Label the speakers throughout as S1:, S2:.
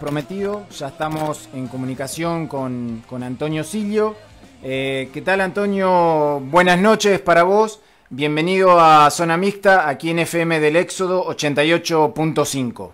S1: prometido, ya estamos en comunicación con, Antonio Silio. Eh, ¿Qué tal Antonio? Buenas noches para vos. Bienvenido a Zona Mixta, aquí en FM del Éxodo 88.5.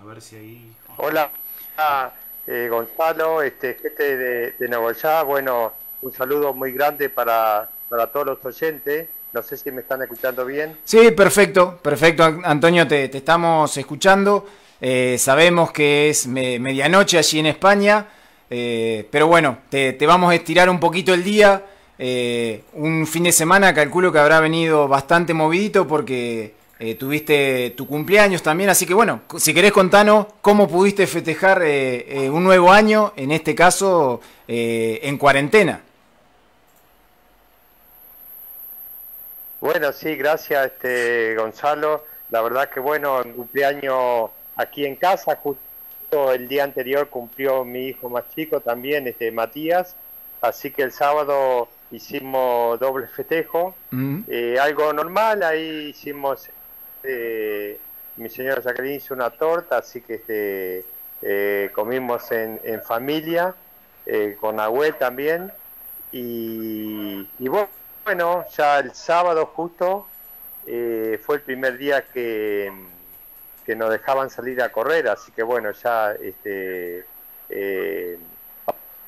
S2: A ver si ahí...
S3: Hola, ah, eh, Gonzalo, este, gente de, de Bueno, un saludo muy grande para, para todos los oyentes. No sé si me están escuchando bien.
S1: Sí, perfecto, perfecto, Antonio, te, estamos escuchando. Eh, sabemos que es medianoche allí en España, eh, pero bueno, te, vamos a estirar un poquito el día. Eh, un fin de semana calculo que habrá venido bastante movidito porque tuviste tu cumpleaños también, así que bueno, si querés contanos cómo pudiste festejar un nuevo año, en este caso en cuarentena.
S3: Bueno, sí, gracias este, Gonzalo. La verdad que bueno, en cumpleaños aquí en casa, justo el día anterior cumplió mi hijo más chico también, este Matías, así que el sábado hicimos doble festejo, eh, algo normal, ahí hicimos, eh, mi señora Jacqueline hizo una torta, así que este, eh, comimos en, familia, con Agüe también, y, y bueno, bueno, ya el sábado justo eh, fue el primer día que, que, nos dejaban salir a correr, así que bueno, ya este, eh,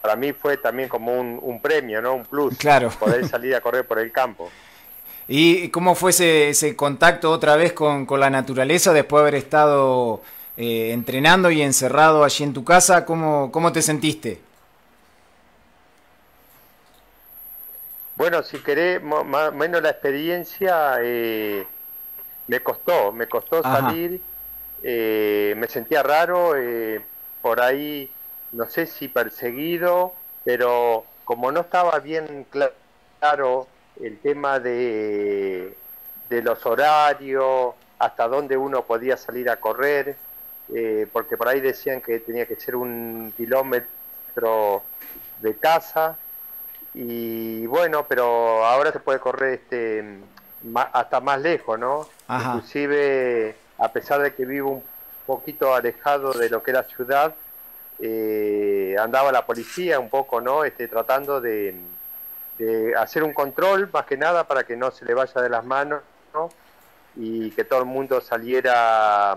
S3: para mí fue también como un, premio, ¿no? Un plus,
S1: claro.
S3: poder salir a correr por el campo.
S1: ¿Y cómo fue ese, contacto otra vez con, la naturaleza después de haber estado eh, entrenando y encerrado allí en tu casa? ¿Cómo, cómo te sentiste?
S3: Bueno, si querés, más o menos la experiencia eh, me costó, me costó salir, eh, me sentía raro, eh, por ahí, no sé si perseguido, pero como no estaba bien claro el tema de, de los horarios, hasta dónde uno podía salir a correr, porque por ahí decían que tenía que ser un kilómetro de casa, y bueno, pero ahora se puede correr este hasta más lejos, ¿no? Inclusive, a pesar de que vivo un poquito alejado de lo que era ciudad, eh, andaba la policía un poco, ¿no? Este, tratando de, hacer un control, más que nada, para que no se le vaya de las manos, ¿no? Y que todo el mundo saliera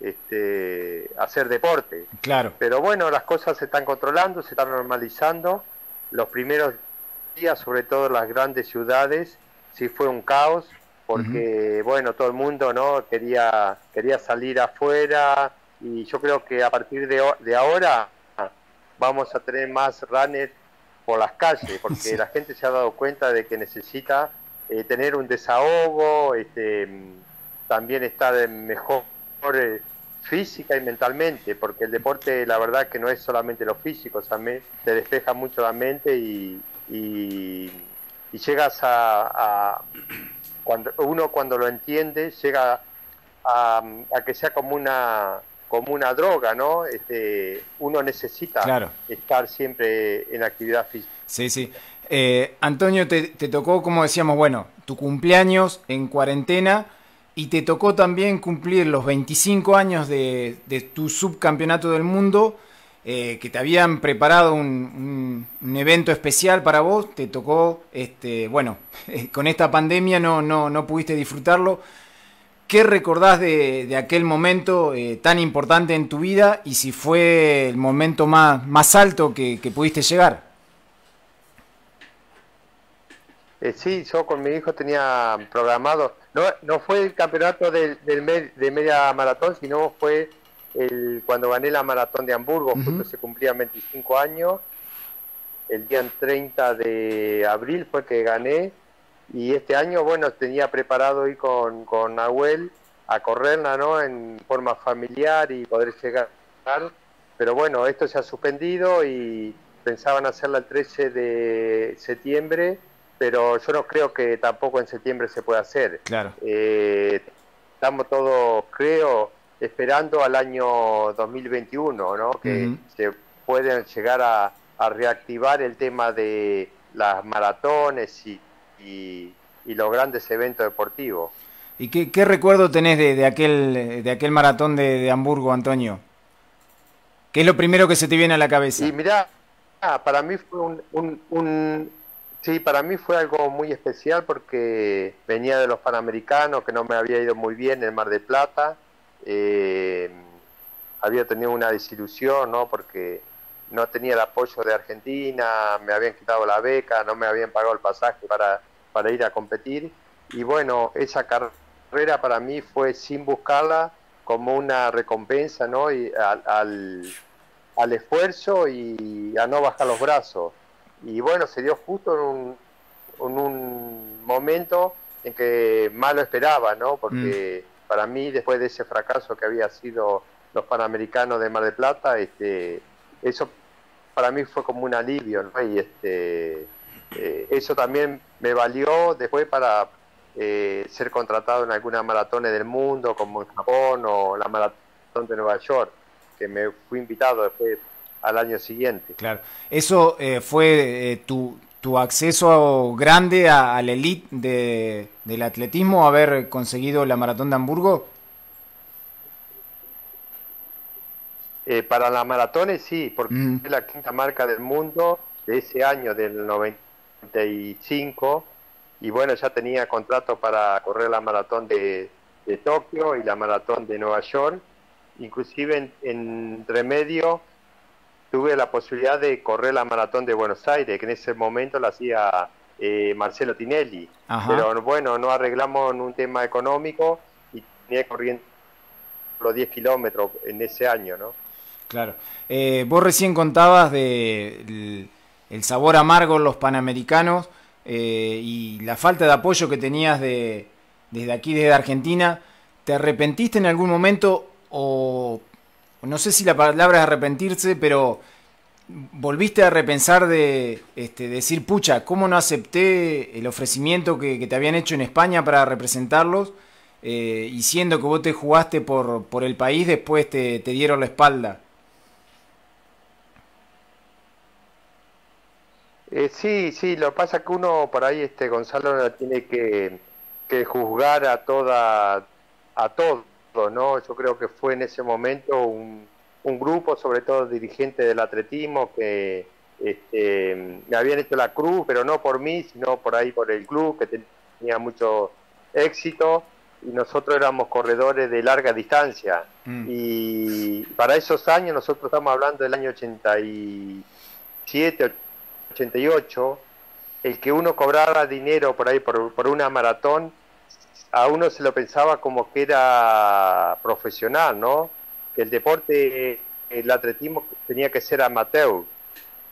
S3: este, a hacer deporte.
S1: Claro.
S3: Pero bueno, las cosas se están controlando, se están normalizando los primeros días, sobre todo en las grandes ciudades, sí fue un caos, porque bueno, todo el mundo no quería, quería salir afuera y yo creo que a partir de, de ahora vamos a tener más runners por las calles, porque la gente se ha dado cuenta de que necesita eh, tener un desahogo, este, también estar mejor eh, física y mentalmente, porque el deporte la verdad que no es solamente lo físico, también te despeja mucho la mente y, y, llegas a, cuando uno cuando lo entiende llega a, que sea como una como una droga, ¿no? Este, uno necesita estar siempre en actividad física.
S1: Sí, sí. Eh, Antonio, te, te tocó, como decíamos, bueno, tu cumpleaños en cuarentena y te tocó también cumplir los 25 años de, tu subcampeonato del mundo, eh, que te habían preparado un, evento especial para vos, te tocó, este, bueno, con esta pandemia no, no, no pudiste disfrutarlo. ¿Qué recordás de, aquel momento eh, tan importante en tu vida y si fue el momento más, más alto que pudiste llegar?
S3: Eh, sí, yo con mi hijo tenía programado, no, no fue el campeonato del, de media maratón, sino fue el, cuando gané la maratón de Hamburgo, justo se cumplían 25 años, el día 30 de abril fue que gané, y este año, bueno, tenía preparado ir con, con Nahuel a correrla, ¿no? En forma familiar y poder llegar, pero bueno, esto se ha suspendido y pensaban hacerla el 13 de septiembre, pero yo no creo que tampoco en septiembre se pueda hacer.
S1: Claro.
S3: Eh, estamos todos, creo, esperando al año 2021, ¿no? Que se pueden llegar a, reactivar el tema de las maratones y, y, los grandes eventos deportivos.
S1: ¿Y qué, recuerdo tenés de, aquel, de aquel maratón de, Hamburgo, Antonio? ¿Qué es lo primero que se te viene a la cabeza?
S3: Y mirá, ah, para mí fue un, Sí, para mí fue algo muy especial porque venía de los Panamericanos, que no me había ido muy bien en el Mar de Plata. Eh, había tenido una desilusión, ¿no? Porque no tenía el apoyo de Argentina, me habían quitado la beca, no me habían pagado el pasaje para, para ir a competir. Y bueno, esa carrera para mí fue sin buscarla como una recompensa, ¿no? Y al, al, esfuerzo y a no bajar los brazos. Y bueno, se dio justo en un, en un momento en que más lo esperaba, ¿no? Porque mm. para mí, después de ese fracaso que había sido los Panamericanos de Mar del Plata, este, eso para mí fue como un alivio, ¿no? Y este, eh, eso también me valió después para eh, ser contratado en alguna maratones del mundo, como en Japón o la maratón de Nueva York, que me fui invitado después al año siguiente.
S1: Claro, eso eh, fue tu, tu acceso grande a, la elite de, del atletismo, haber conseguido la maratón de Hamburgo.
S3: Eh, para las maratones sí, porque es la quinta marca del mundo de ese año, del 95, y bueno, ya tenía contrato para correr la maratón de, Tokio y la maratón de Nueva York, inclusive en, remedio tuve la posibilidad de correr la maratón de Buenos Aires, que en ese momento la hacía eh, Marcelo Tinelli, pero bueno, no arreglamos en un tema económico y tenía corriendo los 10 kilómetros en ese año, ¿no?
S1: Claro. Eh, vos recién contabas de el, sabor amargo en los panamericanos eh, y la falta de apoyo que tenías de, desde aquí, desde Argentina. ¿Te arrepentiste en algún momento o no sé si la palabra es arrepentirse, pero volviste a repensar de este, decir, pucha, ¿cómo no acepté el ofrecimiento que, te habían hecho en España para representarlos? Eh, y siendo que vos te jugaste por, por el país, después te, dieron la espalda.
S3: Eh, sí, sí, lo que pasa es que uno por ahí, este Gonzalo, tiene que, juzgar a toda, a todo, ¿no? Yo creo que fue en ese momento un, un grupo, sobre todo dirigentes del atletismo, que este, me habían hecho la cruz, pero no por mí, sino por ahí por el club, que tenía mucho éxito, y nosotros éramos corredores de larga distancia. Mm. Y para esos años, nosotros estamos hablando del año 87, 88, el que uno cobrara dinero por ahí por, por una maratón, a uno se lo pensaba como que era profesional, ¿no? Que el deporte, el atletismo tenía que ser amateur,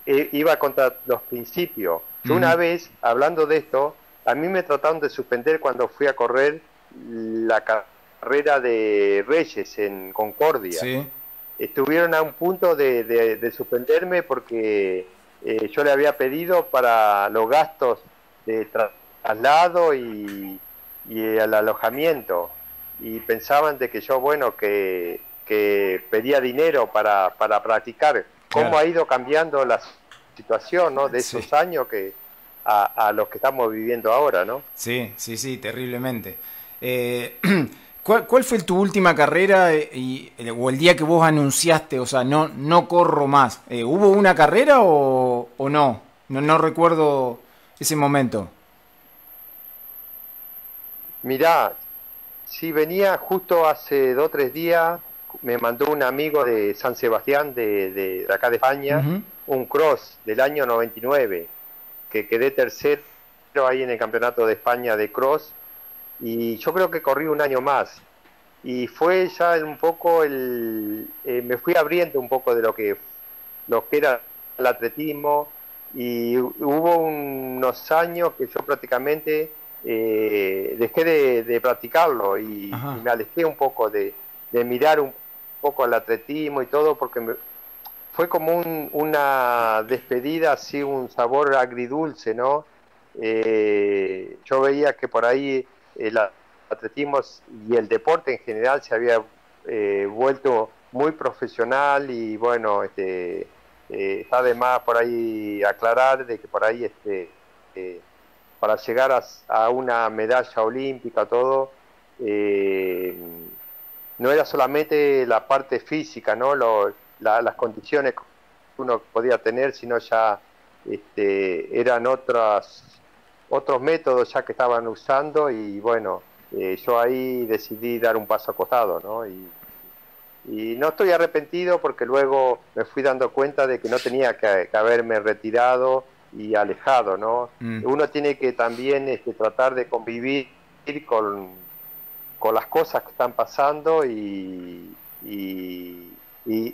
S3: e, iba contra los principios. Una vez, hablando de esto, a mí me trataron de suspender cuando fui a correr la carrera de Reyes en Concordia. Estuvieron a un punto de, de suspenderme porque eh, yo le había pedido para los gastos de traslado y, el alojamiento y pensaban de que yo, bueno, que, pedía dinero para, para practicar. ¿Cómo ha ido cambiando la situación ¿no? de esos años que a, a, los que estamos viviendo ahora, ¿no?
S1: Sí, sí, sí, terriblemente. Eh, ¿Cuál, fue tu última carrera eh, y, eh, o el día que vos anunciaste, o sea, no, no corro más? Eh, ¿Hubo una carrera o, no? no? No recuerdo ese momento.
S3: Mirá, si venía justo hace dos o tres días, me mandó un amigo de San Sebastián, de, de, acá de España, un cross del año 99, que quedé tercero ahí en el Campeonato de España de cross y yo creo que corrí un año más. Y fue ya un poco el eh, me fui abriendo un poco de lo que lo que era el atletismo y hubo unos años que yo prácticamente eh, dejé de, practicarlo y, me alejé un poco de, mirar un poco al atletismo y todo porque fue como una despedida así un sabor agridulce no eh, yo veía que por ahí el atletismo y el deporte en general se había eh, vuelto muy profesional y bueno, este, eh, está de más por ahí aclarar de que por ahí este, eh, para llegar a, una medalla olímpica todo, eh, no era solamente la parte física, ¿no? las condiciones que uno podía tener, sino ya este, eran otras, otros métodos ya que estaban usando y bueno, eh, yo ahí decidí dar un paso acostado, ¿no? Y, y no estoy arrepentido porque luego me fui dando cuenta de que no tenía que, haberme retirado y alejado, ¿no? Mm. Uno tiene que también este, tratar de convivir con, con las cosas que están pasando y, y,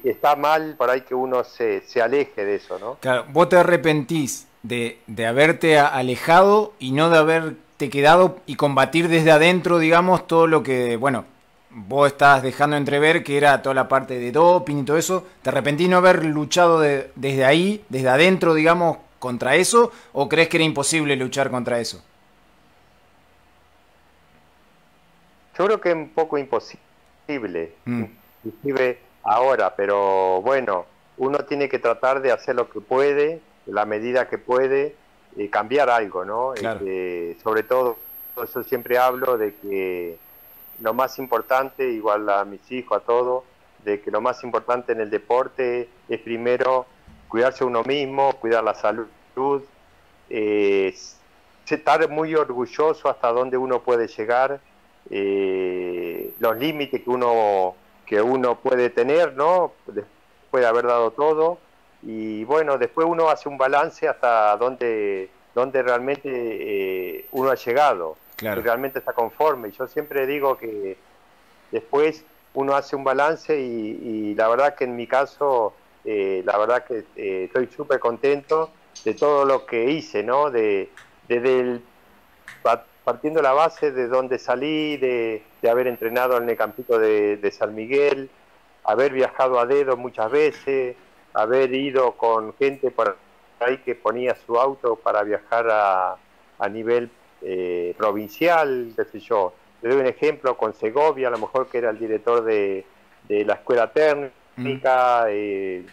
S3: está mal por ahí que uno se, se, aleje de eso, ¿no?
S1: Claro, vos te arrepentís de, de haberte alejado y no de haberte quedado y combatir desde adentro, digamos, todo lo que, bueno, vos estás dejando entrever que era toda la parte de doping y todo eso. ¿Te arrepentís no haber luchado desde ahí, desde adentro, digamos, contra eso? ¿O crees que era imposible luchar contra eso?
S3: Yo creo que es un poco imposible, mm. inclusive ahora, pero bueno, uno tiene que tratar de hacer lo que puede, la medida que puede, cambiar algo, ¿no? Sobre todo, eso siempre hablo de que lo más importante, igual a mis hijos, a todos, de que lo más importante en el deporte es primero cuidarse uno mismo, cuidar la salud, eh, estar muy orgulloso hasta dónde uno puede llegar, eh, los límites que uno que uno puede tener, ¿no? Después de haber dado todo y bueno, después uno hace un balance hasta dónde, dónde realmente eh, uno ha llegado realmente está conforme. Yo siempre digo que después uno hace un balance y, la verdad que en mi caso, eh, la verdad que eh, estoy súper contento de todo lo que hice, ¿no? De, desde partiendo la base de donde salí, de, haber entrenado en el campito de, de, San Miguel, haber viajado a dedo muchas veces, haber ido con gente por ahí que ponía su auto para viajar a, a nivel eh, provincial, qué sé yo. Le doy un ejemplo con Segovia, a lo mejor que era el director de, la escuela mm. eh,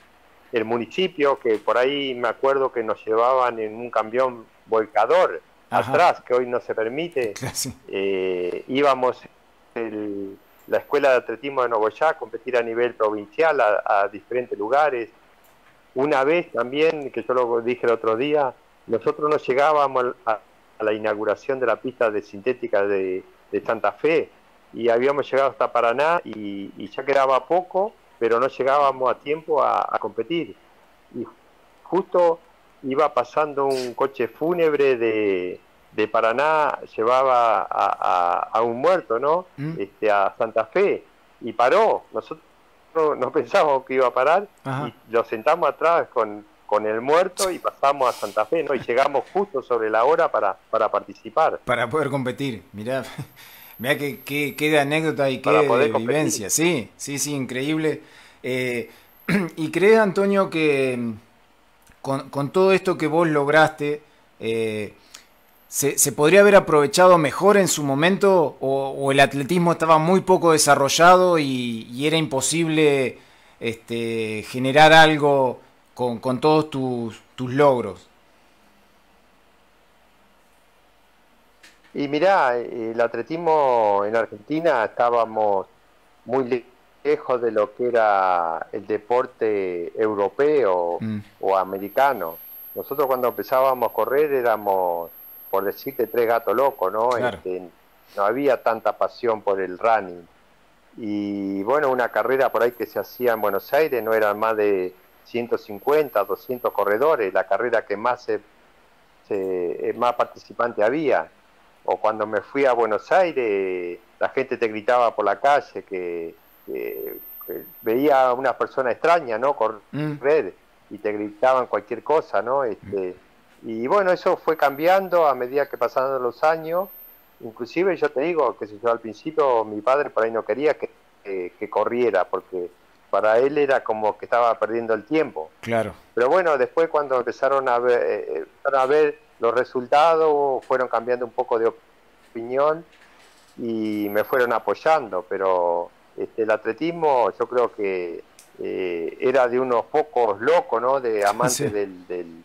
S3: el municipio, que por ahí me acuerdo que nos llevaban en un camión volcador atrás, que hoy no se permite. Eh, íbamos el, la escuela de atletismo de Novoyá a competir a nivel provincial, a, diferentes lugares. Una vez también, que yo lo dije el otro día, nosotros nos llegábamos a, la inauguración de la pista de sintética de, Santa Fe y habíamos llegado hasta Paraná y, ya quedaba poco, pero no llegábamos a tiempo a, competir. Y justo iba pasando un coche fúnebre de, de Paraná, llevaba a, un muerto, ¿no? Mm. Este, a Santa Fe y paró. Nosotros no, pensábamos que iba a parar y lo sentamos atrás con, con el muerto y pasamos a Santa Fe, ¿no? Y llegamos justo sobre la hora para, para participar.
S1: Para poder competir, mirá, mirá qué que, anécdota y qué vivencia, sí, sí, sí, increíble. Eh, ¿Y crees, Antonio, que mm, con, todo esto que vos lograste, eh, se, podría haber aprovechado mejor en su momento o, el atletismo estaba muy poco desarrollado y, y era imposible este, generar algo con, con todos tus, tus logros?
S3: Y mirá, el atletismo en Argentina estábamos muy lejos de lo que era el deporte europeo mm. o americano. Nosotros cuando empezábamos a correr éramos, por decirte, tres gatos locos, ¿no? Este, no había tanta pasión por el running. Y bueno, una carrera por ahí que se hacía en Buenos Aires no eran más de 150, 200 corredores, la carrera que más, se, eh, más participante había. O cuando me fui a Buenos Aires, la gente te gritaba por la calle que, veía a una persona extraña, ¿no? Correr mm. y te gritaban cualquier cosa, ¿no? Este, y bueno, eso fue cambiando a medida que pasaron los años. Inclusive yo te digo que si yo al principio mi padre por ahí no quería que, que corriera porque para él era como que estaba perdiendo el tiempo.
S1: Claro.
S3: Pero bueno, después cuando empezaron a ver, eh, a ver los resultados, fueron cambiando un poco de opinión y me fueron apoyando, pero este, el atletismo yo creo que eh, era de unos pocos locos, ¿no? De amantes del,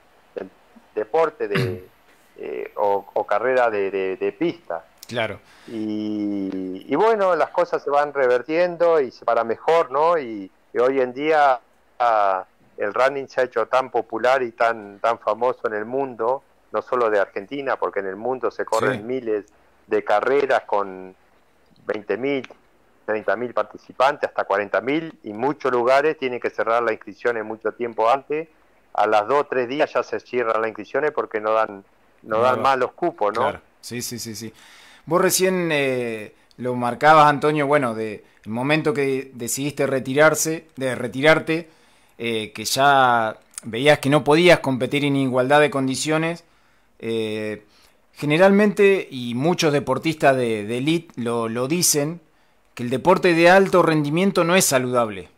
S3: deporte de, eh, o, carrera de, pista.
S1: Claro.
S3: Y, y, bueno, las cosas se van revertiendo y se para mejor, ¿no? Y, hoy en día ah, el running se ha hecho tan popular y tan, tan famoso en el mundo, no solo de Argentina, porque en el mundo se corren miles de carreras con 20.000, 30.000 participantes, hasta 40.000, y muchos lugares tienen que cerrar las inscripciones mucho tiempo antes. A las dos o tres días ya se cierran las inscripciones porque no dan, no, dan más los cupos, ¿no? Claro.
S1: Sí, sí, sí, sí. Vos recién eh, lo marcabas, Antonio, bueno, de el momento que decidiste retirarse, de retirarte, eh, que ya veías que no podías competir en igualdad de condiciones. Eh, generalmente, y muchos deportistas de, de elite lo, lo dicen, que el deporte de alto rendimiento no es saludable.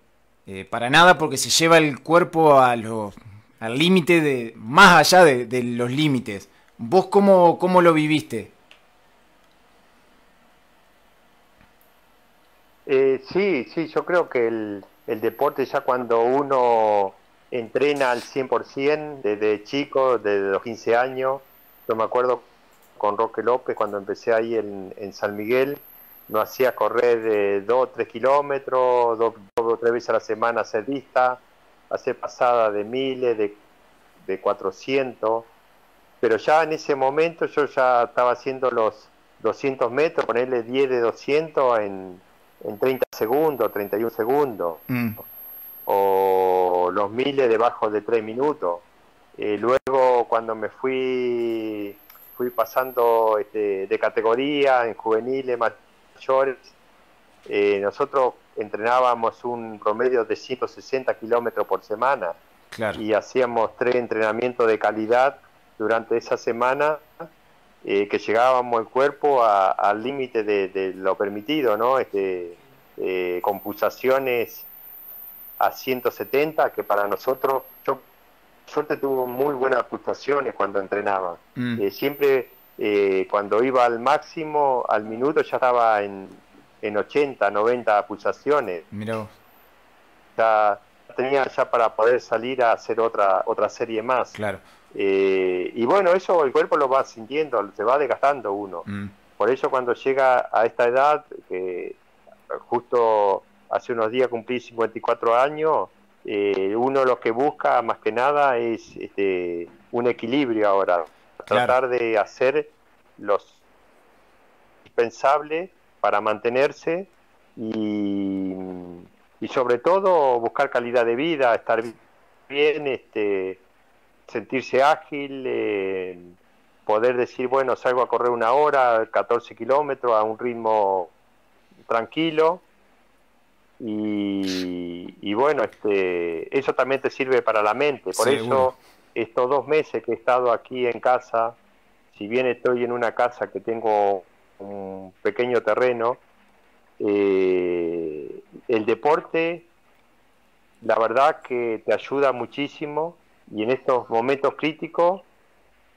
S1: Eh, para nada porque se lleva el cuerpo a al límite de, más allá de, los límites. ¿Vos cómo, cómo, lo viviste?
S3: Eh, sí, sí, yo creo que el, el, deporte ya cuando uno entrena al 100% desde chico, desde los 15 años, yo me acuerdo con Roque López cuando empecé ahí en, en San Miguel, nos hacía correr de 2 o 3 kilómetros, dos o tres veces a la semana hacer vista, hacer pasada de miles, de, de 400, pero ya en ese momento yo ya estaba haciendo los 200 metros, ponerle 10 de 200 en, en 30 segundos, 31 segundos, mm. o los miles debajo de 3 minutos. Eh, luego cuando me fui fui pasando este, de categoría en juveniles, eh, nosotros entrenábamos un promedio de 160 kilómetros por semana y hacíamos tres entrenamientos de calidad durante esa semana eh, que llegábamos el cuerpo al límite de, lo permitido, ¿no? Este, eh, con pulsaciones a 170, que para nosotros, yo suerte tuvo muy buenas pulsaciones cuando entrenaba. Mm. siempre eh, cuando iba al máximo, al minuto ya estaba en, en 80, 90 pulsaciones.
S1: Mirá
S3: Ya tenía ya para poder salir a hacer otra otra serie más.
S1: Claro.
S3: Eh, y bueno, eso el cuerpo lo va sintiendo, se va desgastando uno. Mm. Por eso cuando llega a esta edad, que justo hace unos días cumplí 54 años, eh, uno lo que busca más que nada es este, un equilibrio ahora tratar de hacer los indispensables para mantenerse y, y, sobre todo buscar calidad de vida, estar bien, este, sentirse ágil, eh, poder decir, bueno, salgo a correr una hora, 14 kilómetros a un ritmo tranquilo. Y, y, bueno, este, eso también te sirve para la mente. Por eso estos dos meses que he estado aquí en casa, si bien estoy en una casa que tengo un pequeño terreno, eh, el deporte, la verdad que te ayuda muchísimo. Y en estos momentos críticos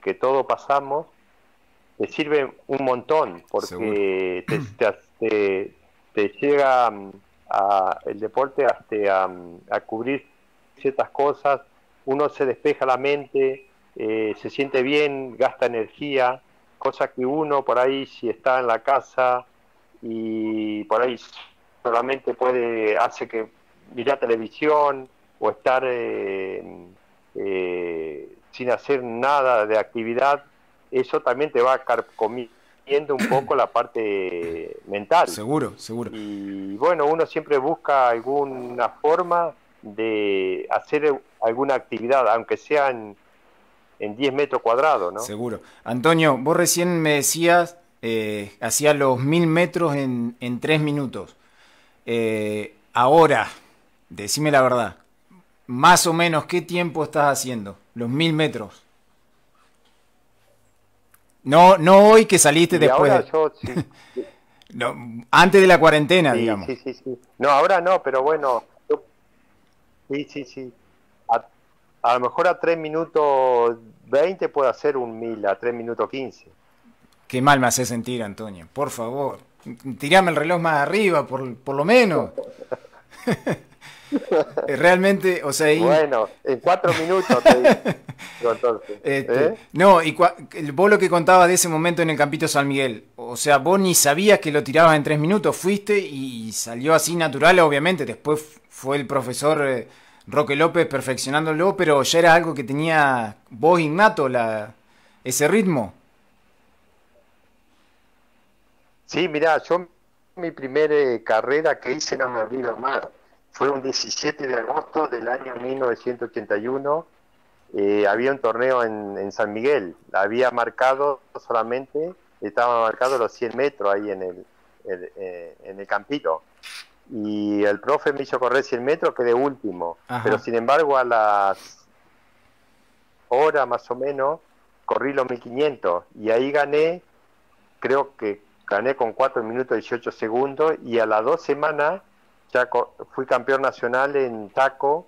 S3: que todos pasamos, te sirve un montón porque te, te, llega mm, a, el deporte hasta a cubrir ciertas cosas uno se despeja la mente, eh, se siente bien, gasta energía, cosa que uno por ahí si está en la casa y por ahí solamente puede, hace que mirar televisión o estar eh, eh, sin hacer nada de actividad, eso también te va comiendo un poco la parte mental.
S1: Seguro, seguro.
S3: Y bueno, uno siempre busca alguna forma de hacer alguna actividad, aunque sea en, 10 metros cuadrados, ¿no?
S1: Seguro. Antonio, vos recién me decías, eh, hacía los mil metros en, en tres minutos. Eh, ahora, decime la verdad, más o menos, ¿qué tiempo estás haciendo? Los mil metros. No, no hoy que saliste después. no, antes de la cuarentena, digamos.
S3: Sí, sí, sí. No, ahora no, pero bueno, Sí, sí, sí. A, lo mejor a 3 minutos 20 puedo hacer un 1000, a 3 minutos 15.
S1: Qué mal me hace sentir, Antonio. Por favor, tirame el reloj más arriba, por, por lo menos. Eh, realmente, o sea,
S3: Bueno, en cuatro minutos te digo, entonces.
S1: Este,
S3: ¿eh?
S1: No, y vos lo que contabas de ese momento en el Campito San Miguel, o sea, vos ni sabías que lo tirabas en tres minutos, fuiste y salió así natural, obviamente, después fue el profesor eh, Roque López perfeccionándolo, pero ya era algo que tenía vos innato, la, ese ritmo.
S3: Sí, mira, yo mi primera carrera que hice no me olvido más. Fue un 17 de agosto del año 1981. Eh, había un torneo en, San Miguel. Había marcado solamente, estaba marcado los 100 metros ahí en el, eh, en el campito. Y el profe me hizo correr 100 metros, quedé último. Pero sin embargo, a las horas más o menos, corrí los 1500 y ahí gané, creo que gané con 4 minutos 18 segundos y a las dos semanas ya fui campeón nacional en taco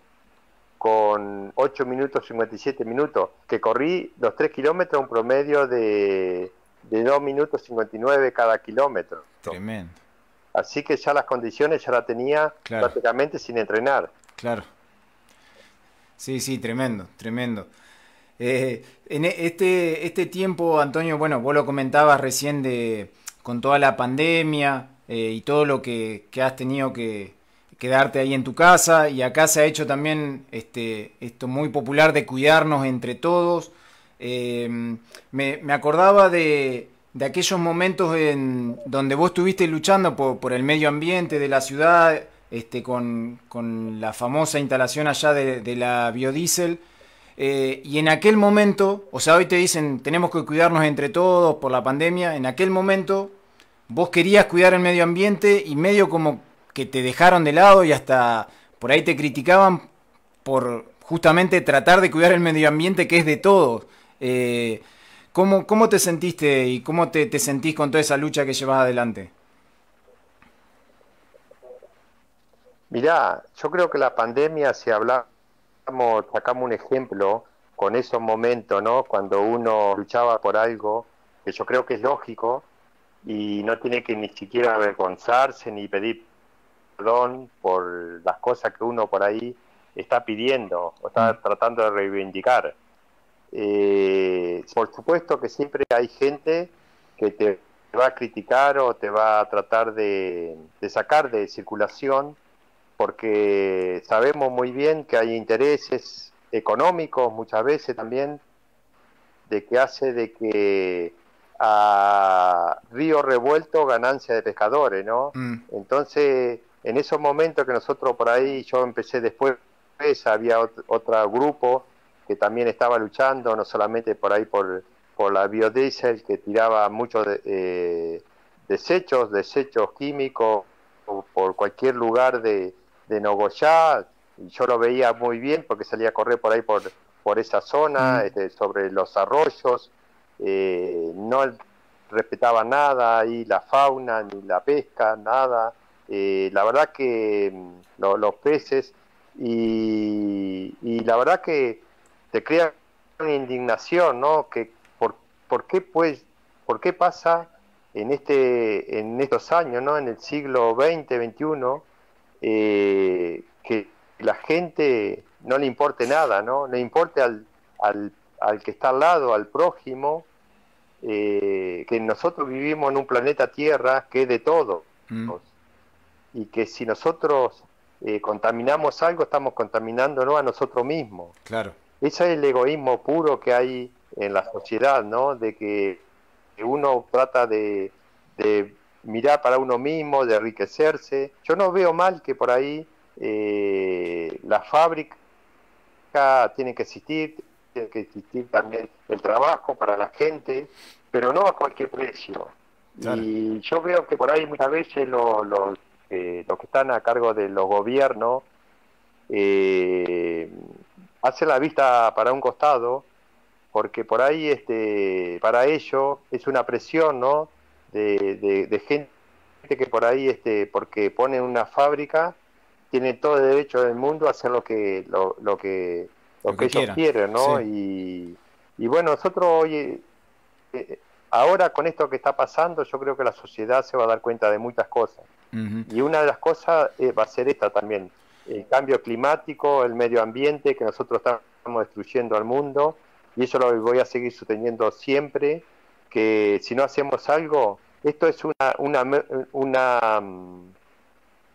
S3: con 8 minutos 57 minutos, que corrí los 3 kilómetros un promedio de, de 2 minutos 59 cada kilómetro.
S1: Tremendo.
S3: Así que ya las condiciones ya las tenía prácticamente sin entrenar.
S1: Claro. Sí, sí, tremendo, tremendo. Eh, en e, este, este tiempo, Antonio, bueno, vos lo comentabas recién de con toda la pandemia eh, y todo lo que, has tenido que quedarte ahí en tu casa y acá se ha hecho también este, esto muy popular de cuidarnos entre todos. Eh, me, acordaba de, de, aquellos momentos en donde vos estuviste luchando por, el medio ambiente de la ciudad, este, con, la famosa instalación allá de, la biodiesel. Eh, y en aquel momento, o sea, hoy te dicen tenemos que cuidarnos entre todos por la pandemia, en aquel momento vos querías cuidar el medio ambiente y medio como que te dejaron de lado y hasta por ahí te criticaban por justamente tratar de cuidar el medio ambiente que es de todos. Eh, ¿cómo, ¿cómo, te sentiste y cómo te, te, sentís con toda esa lucha que llevas adelante?
S3: Mirá, yo creo que la pandemia, si hablamos, sacamos un ejemplo con esos momentos, ¿no? Cuando uno luchaba por algo, que yo creo que es lógico, y no tiene que ni siquiera avergonzarse ni pedir perdón por las cosas que uno por ahí está pidiendo o está mm. tratando de reivindicar. Eh, por supuesto que siempre hay gente que te va a criticar o te va a tratar de, sacar de circulación porque sabemos muy bien que hay intereses económicos muchas veces también de que hace de que a río revuelto ganancia de pescadores, ¿no? Mm. Entonces, en esos momentos que nosotros por ahí, yo empecé después, había otro, grupo que también estaba luchando, no solamente por ahí por, por la biodiesel, que tiraba muchos eh, desechos, desechos químicos, por cualquier lugar de, de Nogoyá, y yo lo veía muy bien porque salía a correr por ahí por, por esa zona, mm. este, sobre los arroyos, eh, no respetaba nada ahí la fauna ni la pesca, nada. Eh, la verdad que mm, los peces y, la verdad que te crea una indignación, ¿no? Que por, por qué pues, por qué pasa en este, en estos años, ¿no? En el siglo XX, XXI, eh, que la gente no le importe nada, ¿no? Le importe al, al al que está al lado, al prójimo, eh, que nosotros vivimos en un planeta Tierra que es de todo. Mm. Y que si nosotros eh, contaminamos algo, estamos contaminando a nosotros mismos.
S1: Claro.
S3: Ese es el egoísmo puro que hay en la sociedad, ¿no? De que uno trata de, mirar para uno mismo, de enriquecerse. Yo no veo mal que por ahí eh, la fábrica tiene que existir, tiene que existir también el trabajo para la gente, pero no a cualquier precio. Y yo veo que por ahí muchas veces los, los, eh, los que están a cargo de los gobiernos eh, hacen la vista para un costado, porque por ahí este para ellos es una presión ¿no? de, de, gente que por ahí este porque ponen una fábrica tiene todo el derecho del mundo a hacer lo que lo, lo que lo, que, ellos quieren, ¿no? Y, bueno, nosotros hoy, eh, ahora con esto que está pasando, yo creo que la sociedad se va a dar cuenta de muchas cosas. Y una de las cosas eh, va a ser esta también, el cambio climático, el medio ambiente, que nosotros estamos destruyendo al mundo, y eso lo voy a seguir sosteniendo siempre, que si no hacemos algo, esto es una, una, una mm,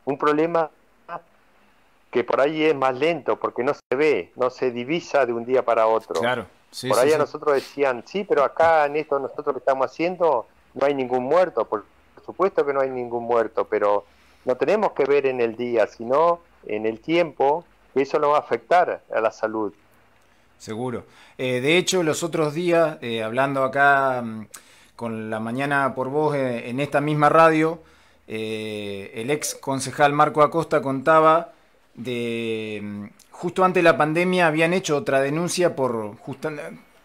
S3: un problema que por ahí es más lento, porque no se ve, no se divisa de un día para otro.
S1: Claro.
S3: por ahí a nosotros decían, sí, pero acá en esto nosotros que estamos haciendo no hay ningún muerto, por supuesto que no hay ningún muerto, pero no tenemos que ver en el día, sino en el tiempo, que eso nos va a afectar a la salud.
S1: Seguro. Eh, de hecho, los otros días, eh, hablando acá mm, con la mañana por vos eh, en esta misma radio, el ex concejal Marco Acosta contaba de justo antes de la pandemia habían hecho otra denuncia por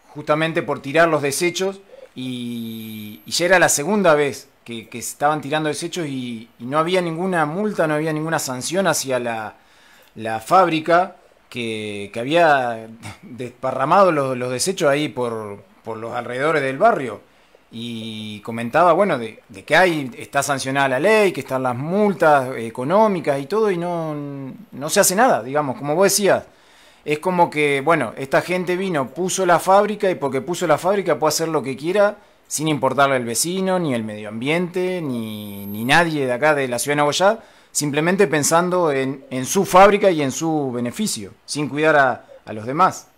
S1: justamente por tirar los desechos y, ya era la segunda vez que, estaban tirando desechos y, no había ninguna multa, no había ninguna sanción hacia la, fábrica que, había desparramado los, desechos ahí por los alrededores del barrio y comentaba, bueno, de, que hay, está sancionada la ley, que están las multas económicas y todo, y no, no se hace nada, digamos, como vos decías. Es como que, bueno, esta gente vino, puso la fábrica y porque puso la fábrica puede hacer lo que quiera sin importarle al vecino, ni el medio ambiente, ni, ni nadie de acá de la ciudad de Nagoya, simplemente pensando en, en, su fábrica y en su beneficio, sin cuidar a, a los demás.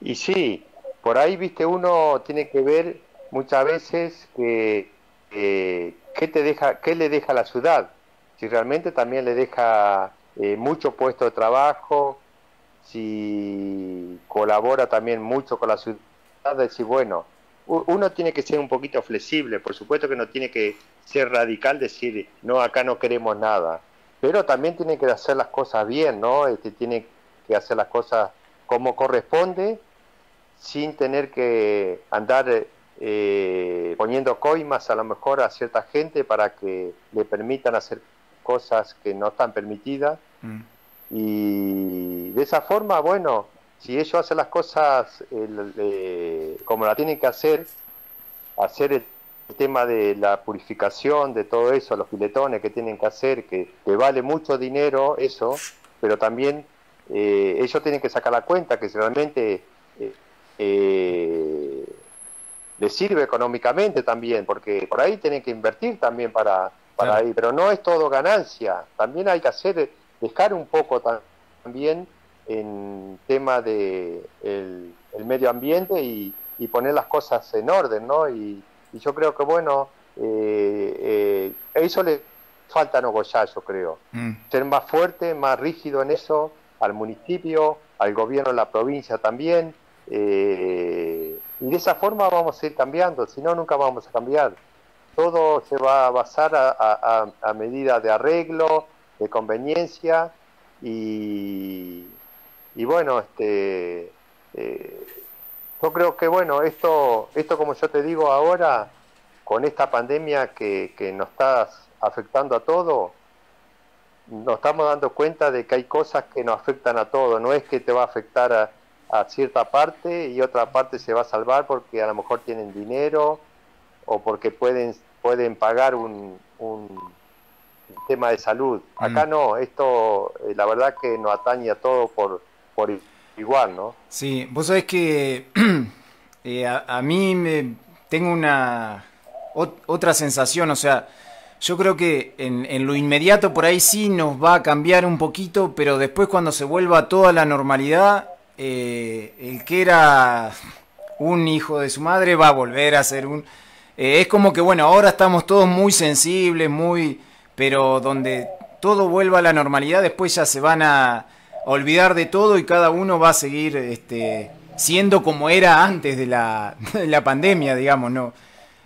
S3: Y sí, por ahí, viste, uno tiene que ver muchas veces que, qué, te deja, qué le deja la ciudad. Si realmente también le deja eh, mucho puesto de trabajo, si colabora también mucho con la ciudad, decir, bueno, uno tiene que ser un poquito flexible, por supuesto que no tiene que ser radical, decir, no, acá no queremos nada, pero también tiene que hacer las cosas bien, ¿no? Este, tiene que hacer las cosas como corresponde sin tener que andar eh, poniendo coimas a lo mejor a cierta gente para que le permitan hacer cosas que no están permitidas. Mm. Y de esa forma, bueno, si ellos hacen las cosas como la tienen que hacer, hacer el, tema de la purificación, de todo eso, los filetones que tienen que hacer, que, vale mucho dinero eso, pero también eh, ellos tienen que sacar la cuenta que realmente eh, le sirve económicamente también, porque por ahí tienen que invertir también para, para ahí, pero no es todo ganancia, también hay que hacer, dejar un poco también en tema de el, medio ambiente y, poner las cosas en orden, ¿no? Y, yo creo que, bueno, eh, eh, eso le falta a Nogoyá, yo creo. Mm. Ser más fuerte, más rígido en eso, al municipio, al gobierno de la provincia también, eh, y de esa forma vamos a ir cambiando, si no, nunca vamos a cambiar. Todo se va a basar a, medida de arreglo, de conveniencia y, bueno, este, eh, yo creo que bueno, esto, esto como yo te digo ahora, con esta pandemia que, que nos está afectando a todo, nos estamos dando cuenta de que hay cosas que nos afectan a todo, no es que te va a afectar a, a cierta parte y otra parte se va a salvar porque a lo mejor tienen dinero o porque pueden pueden pagar un, un tema de salud. Acá mm. no, esto eh, la verdad que nos atañe a todo por, por igual, ¿no?
S1: Sí, vos sabés que eh, a, mí me tengo una otra sensación, o sea, yo creo que en, en, lo inmediato por ahí sí nos va a cambiar un poquito, pero después cuando se vuelva toda la normalidad, eh, el que era un hijo de su madre va a volver a ser un... Eh, es como que, bueno, ahora estamos todos muy sensibles, muy... Pero donde todo vuelva a la normalidad, después ya se van a olvidar de todo y cada uno va a seguir este, siendo como era antes de la, de la pandemia, digamos, ¿no?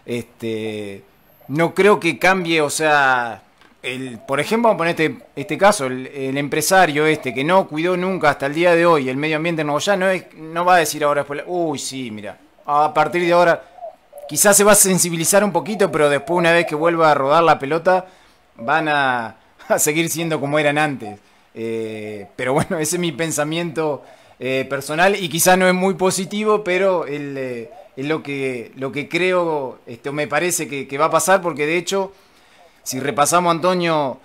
S1: Este, no creo que cambie, o sea, el, por ejemplo, vamos a poner este, este caso, el, empresario este que no cuidó nunca hasta el día de hoy el medio ambiente en ya no, es, no va a decir ahora después, uy, sí, mira, a partir de ahora quizás se va a sensibilizar un poquito, pero después una vez que vuelva a rodar la pelota van a, seguir siendo como eran antes. Eh, pero bueno, ese es mi pensamiento eh, personal y quizás no es muy positivo, pero eh, es lo que, lo que creo, este, me parece que va a pasar porque de hecho si repasamos, Antonio,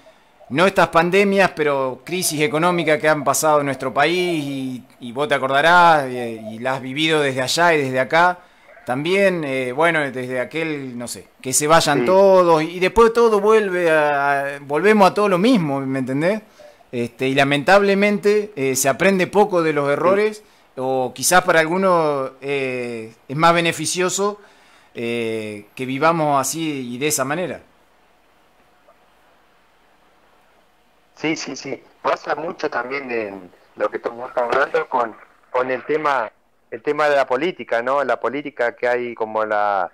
S1: no estas pandemias, pero crisis económica que han pasado en nuestro país y, vos te acordarás eh, y, la has vivido desde allá y desde acá. También, eh, bueno, desde aquel, no sé, que se vayan todos y después todo vuelve a, volvemos a todo lo mismo, ¿me entendés? Este, y lamentablemente eh, se aprende poco de los errores o quizás para algunos es más beneficioso que vivamos así y de esa manera.
S3: Sí, sí, sí. Pasa mucho también en lo que estamos hablando con, con el tema el tema de la política, ¿no? La política que hay como la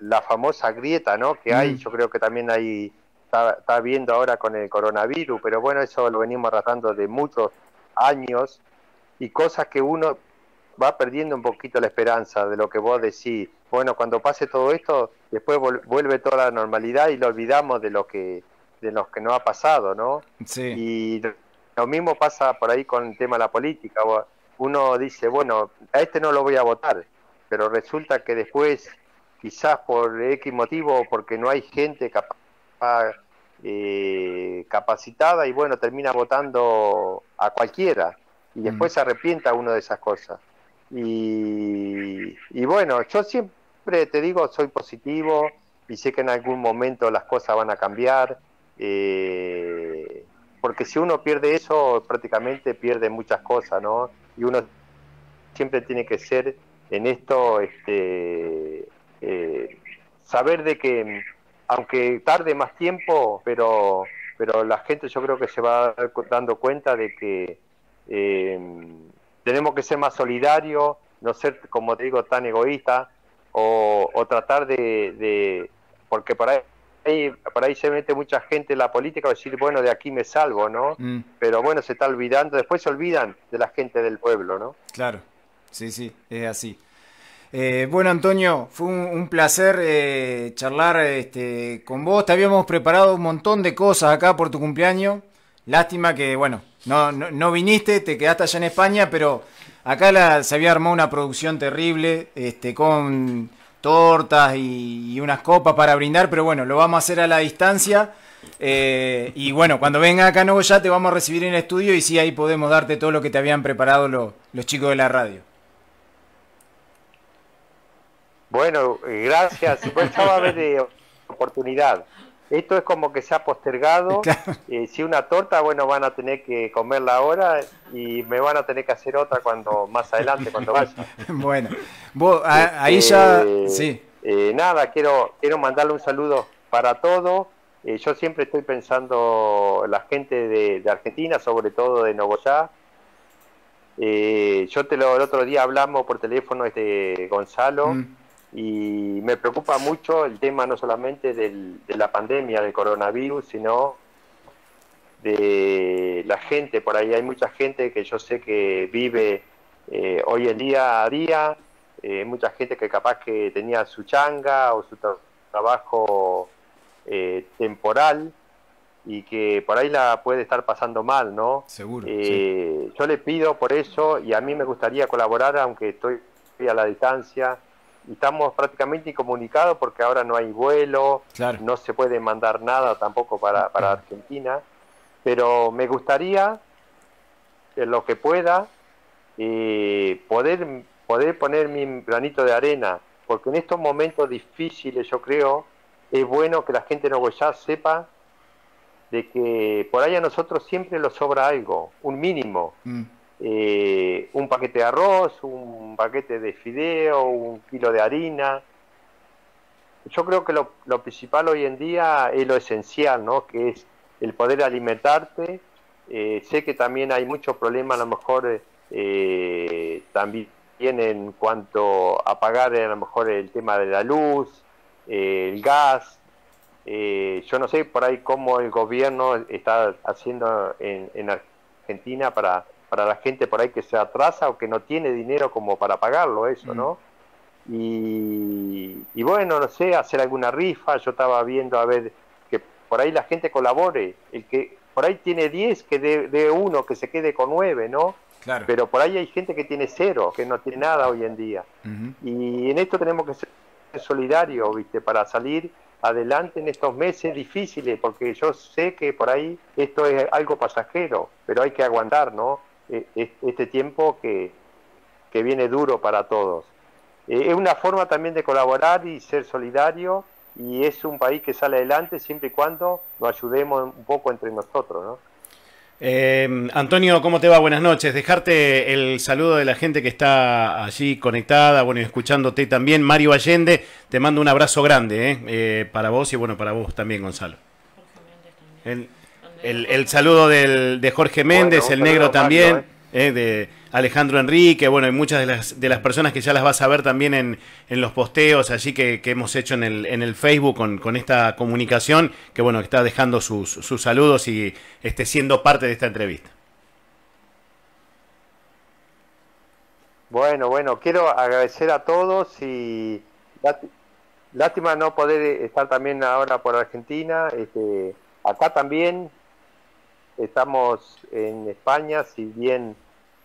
S3: la, famosa grieta, ¿no? Que hay, mm. yo creo que también hay está, está viendo ahora con el coronavirus, pero bueno, eso lo venimos tratando de muchos años y cosas que uno va perdiendo un poquito la esperanza de lo que vos decís. Bueno, cuando pase todo esto, después vuelve toda la normalidad y lo olvidamos de lo que de los que no ha pasado, ¿no? Sí. Y lo mismo pasa por ahí con el tema de la política. Uno dice, bueno, a este no lo voy a votar, pero resulta que después, quizás por X motivo, porque no hay gente capaz, eh, capacitada, y bueno, termina votando a cualquiera, y después mm. se arrepienta uno de esas cosas. Y, y bueno, yo siempre te digo, soy positivo y sé que en algún momento las cosas van a cambiar eh, porque si uno pierde eso, prácticamente pierde muchas cosas, ¿no? Y uno siempre tiene que ser en esto, este, eh, saber de que, aunque tarde más tiempo, pero, pero la gente yo creo que se va dando cuenta de que eh, tenemos que ser más solidarios, no ser, como te digo, tan egoísta, o, tratar de, de, porque por ahí por ahí se mete mucha gente en la política a decir, bueno, de aquí me salvo, ¿no? Mm. Pero bueno, se está olvidando, después se olvidan de la gente del pueblo, ¿no?
S1: Claro, sí, sí, es así. Eh, bueno, Antonio, fue un, placer eh, charlar este, con vos. Te habíamos preparado un montón de cosas acá por tu cumpleaños. Lástima que, bueno, no, no, viniste, te quedaste allá en España, pero acá la, se había armado una producción terrible este, con tortas y, unas copas para brindar, pero bueno, lo vamos a hacer a la distancia. Eh, y bueno, cuando venga acá a ya te vamos a recibir en el estudio y sí, ahí podemos darte todo lo que te habían preparado los chicos de la radio.
S3: Bueno, eh, gracias. Pues de oportunidad. Esto es como que se ha postergado. Eh, si una torta, bueno, van a tener que comerla ahora y me van a tener que hacer otra cuando más adelante, cuando vaya.
S1: bueno, vos, ahí ya, este, sí.
S3: Eh, nada, quiero, quiero mandarle un saludo para todos. Eh, yo siempre estoy pensando la gente de, Argentina, sobre todo de Nogoyá. yo te lo, el otro día hablamos por teléfono este Gonzalo. Mm y me preocupa mucho el tema no solamente de la pandemia del coronavirus, sino de la gente por ahí. Hay mucha gente que yo sé que vive eh, hoy en día a día, eh, mucha gente que capaz que tenía su changa o su trabajo eh, temporal y que por ahí la puede estar pasando mal, ¿no?
S1: Seguro.
S3: Yo le pido por eso y a mí me gustaría colaborar, aunque estoy a la distancia estamos prácticamente incomunicados porque ahora no hay vuelo, no se puede mandar nada tampoco para, para Argentina, pero me gustaría, en lo que pueda, eh, poder, poder poner mi granito de arena, porque en estos momentos difíciles yo creo es bueno que la gente de ya sepa de que por ahí a nosotros siempre nos sobra algo, un mínimo. Mm. Eh, un paquete de arroz, un paquete de fideo, un kilo de harina. Yo creo que lo, principal hoy en día es lo esencial, ¿no? que es el poder alimentarte. Eh, sé que también hay muchos problemas, a lo mejor eh, también en cuanto a pagar a lo mejor el tema de la luz, el gas. yo no sé por ahí cómo el gobierno está haciendo en, en Argentina para para la gente por ahí que se atrasa o que no tiene dinero como para pagarlo, eso, ¿no? Mm. Y, bueno, no sé, hacer alguna rifa, yo estaba viendo a ver que por ahí la gente colabore, el que por ahí tiene 10, que de, uno, que se quede con 9, ¿no? Claro. Pero por ahí hay gente que tiene cero, que no tiene nada hoy en día. Y en esto tenemos que ser solidarios, ¿viste? Para salir adelante en estos meses difíciles, porque yo sé que por ahí esto es algo pasajero, pero hay que aguantar, ¿no? E, e, este tiempo que, que viene duro para todos. Eh, es una forma también de colaborar y ser solidario y es un país que sale adelante siempre y cuando nos ayudemos un poco entre nosotros, ¿no?
S2: Eh, Antonio, ¿cómo te va? Buenas noches. Dejarte el saludo de la gente que está allí conectada, bueno, escuchándote también. Mario Allende, te mando un abrazo grande ¿eh? eh para vos y bueno, para vos también, Gonzalo. El, el, saludo del, de Jorge Méndez, el negro también, ¿eh? de Alejandro Enrique, bueno, y muchas de las, de las personas que ya las vas a ver también en, en los posteos allí que, que, hemos hecho en el, en el Facebook con, con esta comunicación, que bueno, está dejando sus, sus saludos y esté siendo parte de esta entrevista.
S3: Bueno, bueno, quiero agradecer a todos y lástima no poder estar también ahora por Argentina. Este, acá también estamos en España, si bien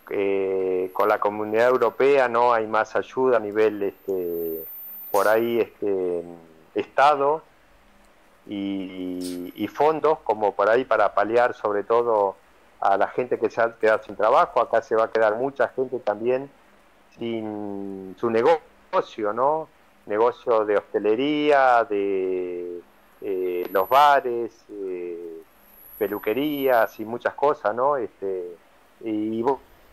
S3: eh, con la comunidad europea no hay más ayuda a nivel este, por ahí este, estado y, fondos como por ahí para paliar sobre todo a la gente que se ha quedado sin trabajo. Acá se va a quedar mucha gente también sin su negocio no negocio de hostelería de eh, los bares eh, peluquerías y muchas cosas no este y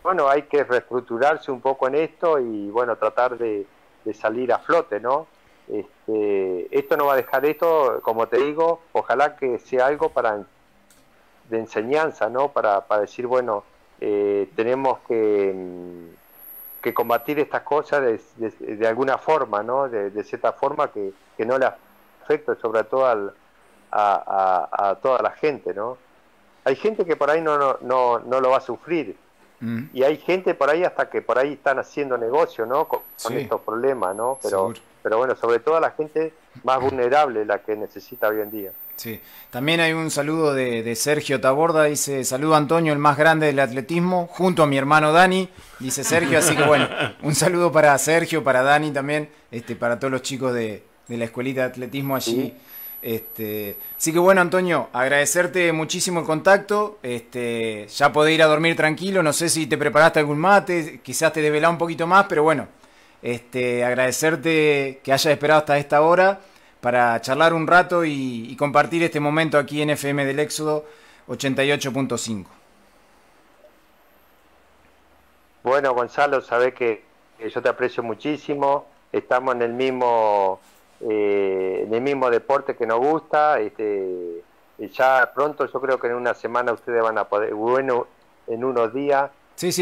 S3: bueno, hay que reestructurarse un poco en esto y bueno, tratar de, salir a flote, ¿no? Este, esto no va a dejar esto, como te digo, ojalá que sea algo para de enseñanza, ¿no? Para, para decir, bueno, eh, tenemos que, que, combatir estas cosas de, de, alguna forma, ¿no? De, cierta forma que, que, no le afecte sobre todo al, a, a, a, toda la gente, ¿no? Hay gente que por ahí no, no, no, no lo va a sufrir, Mm. Y hay gente por ahí hasta que por ahí están haciendo negocio, ¿no? Con, estos problemas, ¿no? Pero, pero bueno, sobre todo la gente más vulnerable, la que necesita hoy en día.
S1: Sí, también hay un saludo de, Sergio Taborda, dice, saludo Antonio, el más grande del atletismo, junto a mi hermano Dani, dice Sergio, así que bueno, un saludo para Sergio, para Dani también, este, para todos los chicos de, la escuelita de atletismo allí. Este, así que bueno, Antonio, agradecerte muchísimo el contacto. Este, ya podés ir a dormir tranquilo. No sé si te preparaste algún mate, quizás te desvelá un poquito más, pero bueno, este, agradecerte que hayas esperado hasta esta hora para charlar un rato y, compartir este momento aquí en FM del Éxodo 88.5.
S3: Bueno, Gonzalo, sabes que yo te aprecio muchísimo. Estamos en el mismo eh, en el mismo deporte que nos gusta. Este, ya pronto, yo creo que en una semana ustedes van a poder, bueno, en unos días,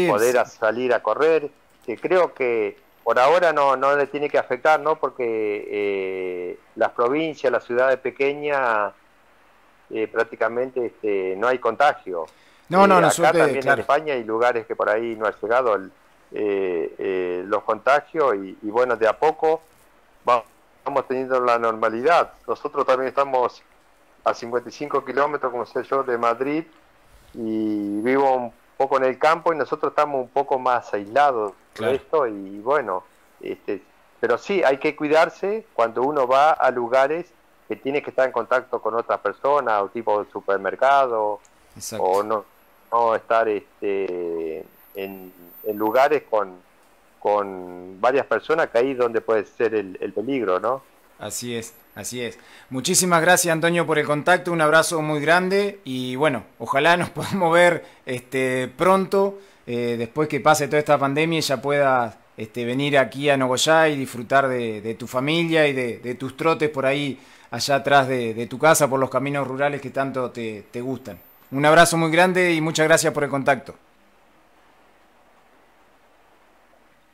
S3: poder salir a correr. Que creo que por ahora no, no le tiene que afectar, ¿no? Porque eh, las provincias, las ciudades pequeñas, eh, prácticamente este, no hay contagio.
S1: No, no,
S3: no, acá también en España hay lugares que por ahí no ha llegado los contagios y, y, bueno, de a poco vamos estamos teniendo la normalidad. Nosotros también estamos a 55 kilómetros, como sé yo, de Madrid y vivo un poco en el campo y nosotros estamos un poco más aislados de esto y bueno, este, pero sí, hay que cuidarse cuando uno va a lugares que tiene que estar en contacto con otras personas, o tipo supermercado, o no, no estar este, en, en lugares con, con varias personas, que ahí es donde puede ser el, peligro, ¿no?
S1: Así es, así es. Muchísimas gracias Antonio por el contacto, un abrazo muy grande y bueno, ojalá nos podamos ver este, pronto, eh, después que pase toda esta pandemia y ya puedas este, venir aquí a Nogoyá y disfrutar de, tu familia y de, tus trotes por ahí allá atrás de, tu casa, por los caminos rurales que tanto te, te gustan. Un abrazo muy grande y muchas gracias por el contacto.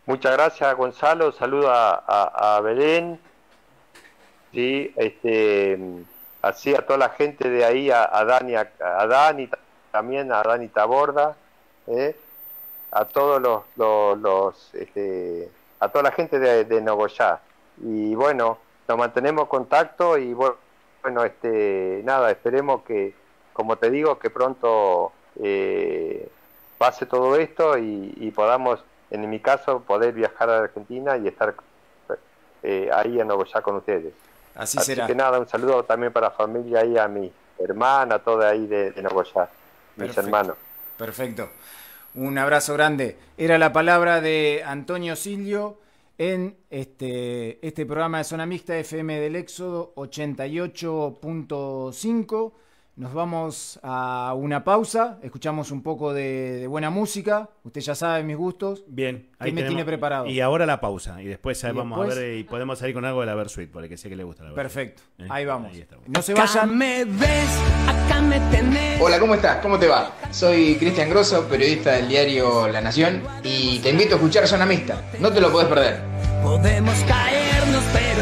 S3: Muchas gracias, Gonzalo. Saludo a, Belén. Sí, este, así a toda la gente de ahí, a, Dani, a, Dani también, a Dani Taborda, ¿eh? a todos los, los, este, a toda la gente de, de Nogoyá. Y bueno, nos mantenemos en contacto y bueno, este, nada, esperemos que, como te digo, que pronto eh, pase todo esto y podamos en mi caso, poder viajar a Argentina y estar eh, ahí en Nogoyá con ustedes.
S1: Así, será.
S3: que nada, un saludo también para la familia y a mi hermana, toda ahí de, de Nogoyá, mis hermanos.
S1: Perfecto. Un abrazo grande. Era la palabra de Antonio Silio en este, este programa de Zona Mixta FM del Éxodo 88.5. Nos vamos a una pausa, escuchamos un poco de, buena música. Usted ya sabe mis gustos.
S2: Bien,
S1: ahí me tiene preparado?
S2: Y ahora la pausa. Y después vamos a ver y podemos salir con algo de la Versuit, porque sé que le gusta la
S1: Perfecto, ¿Eh? ahí vamos. no se vayan.
S4: me ves, acá me tenés.
S5: Hola, ¿cómo estás? ¿Cómo te va? Soy Cristian Grosso, periodista del diario La Nación, y te invito a escuchar Zona Mixta. No te lo puedes perder.
S4: Podemos caernos, pero